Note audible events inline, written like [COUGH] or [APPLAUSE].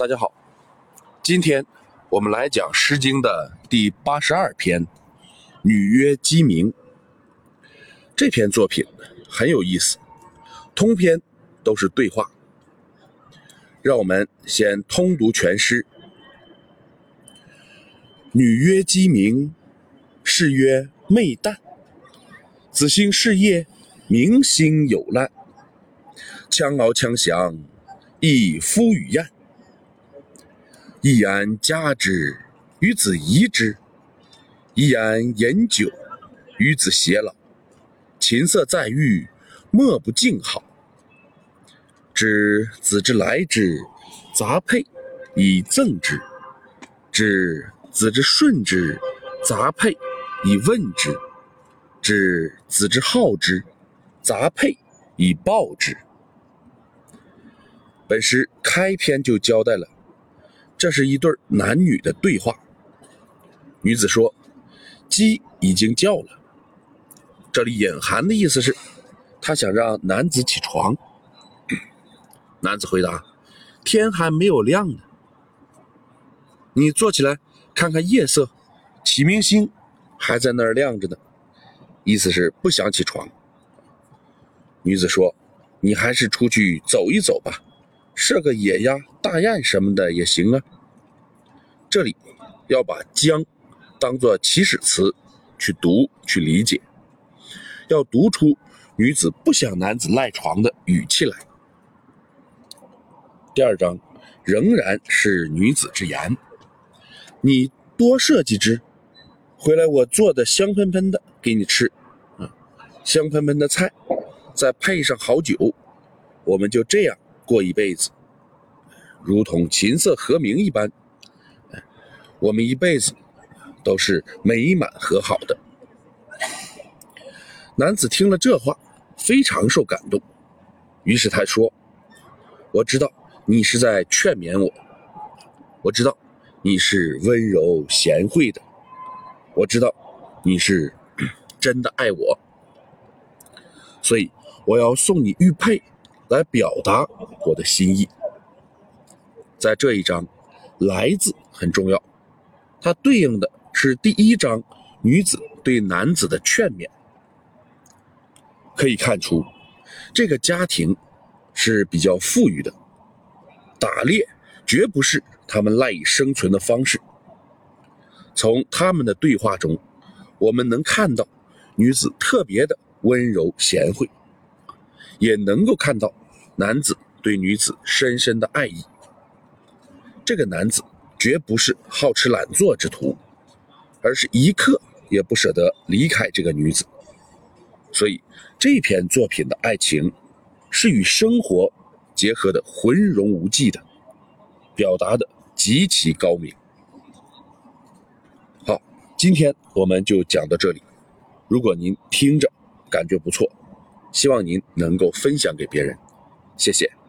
大家好，今天我们来讲《诗经》的第八十二篇《女曰鸡鸣》。这篇作品很有意思，通篇都是对话。让我们先通读全诗：“女曰鸡鸣，士曰昧旦。子兴事业，明星有滥。羌翱羌翔，亦夫与燕。”一言加之，与子夷之；一言饮酒，与子偕老。琴瑟在御，莫不敬好。知子之来之，杂佩以赠之；知子之顺之，杂佩以问之；知子之好之，杂佩以报之。本诗开篇就交代了。这是一对男女的对话。女子说：“鸡已经叫了。”这里隐含的意思是，她想让男子起床。[CLEARS THROAT] 男子回答：“天还没有亮呢，你坐起来看看夜色，启明星还在那儿亮着呢。”意思是不想起床。女子说：“你还是出去走一走吧。”射个野鸭、大雁什么的也行啊。这里要把“将”当做起始词去读、去理解，要读出女子不想男子赖床的语气来。第二章仍然是女子之言：“你多射几只，回来我做的香喷喷的给你吃，啊，香喷喷的菜，再配上好酒，我们就这样。”过一辈子，如同琴瑟和鸣一般，我们一辈子都是美满和好的。男子听了这话，非常受感动，于是他说：“我知道你是在劝勉我，我知道你是温柔贤惠的，我知道你是 [CLEARS THROAT] 真的爱我，所以我要送你玉佩。”来表达我的心意，在这一章，“来”字很重要，它对应的是第一章女子对男子的劝勉。可以看出，这个家庭是比较富裕的，打猎绝不是他们赖以生存的方式。从他们的对话中，我们能看到女子特别的温柔贤惠。也能够看到男子对女子深深的爱意。这个男子绝不是好吃懒做之徒，而是一刻也不舍得离开这个女子。所以这篇作品的爱情是与生活结合的浑融无际的，表达的极其高明。好，今天我们就讲到这里。如果您听着感觉不错。希望您能够分享给别人，谢谢。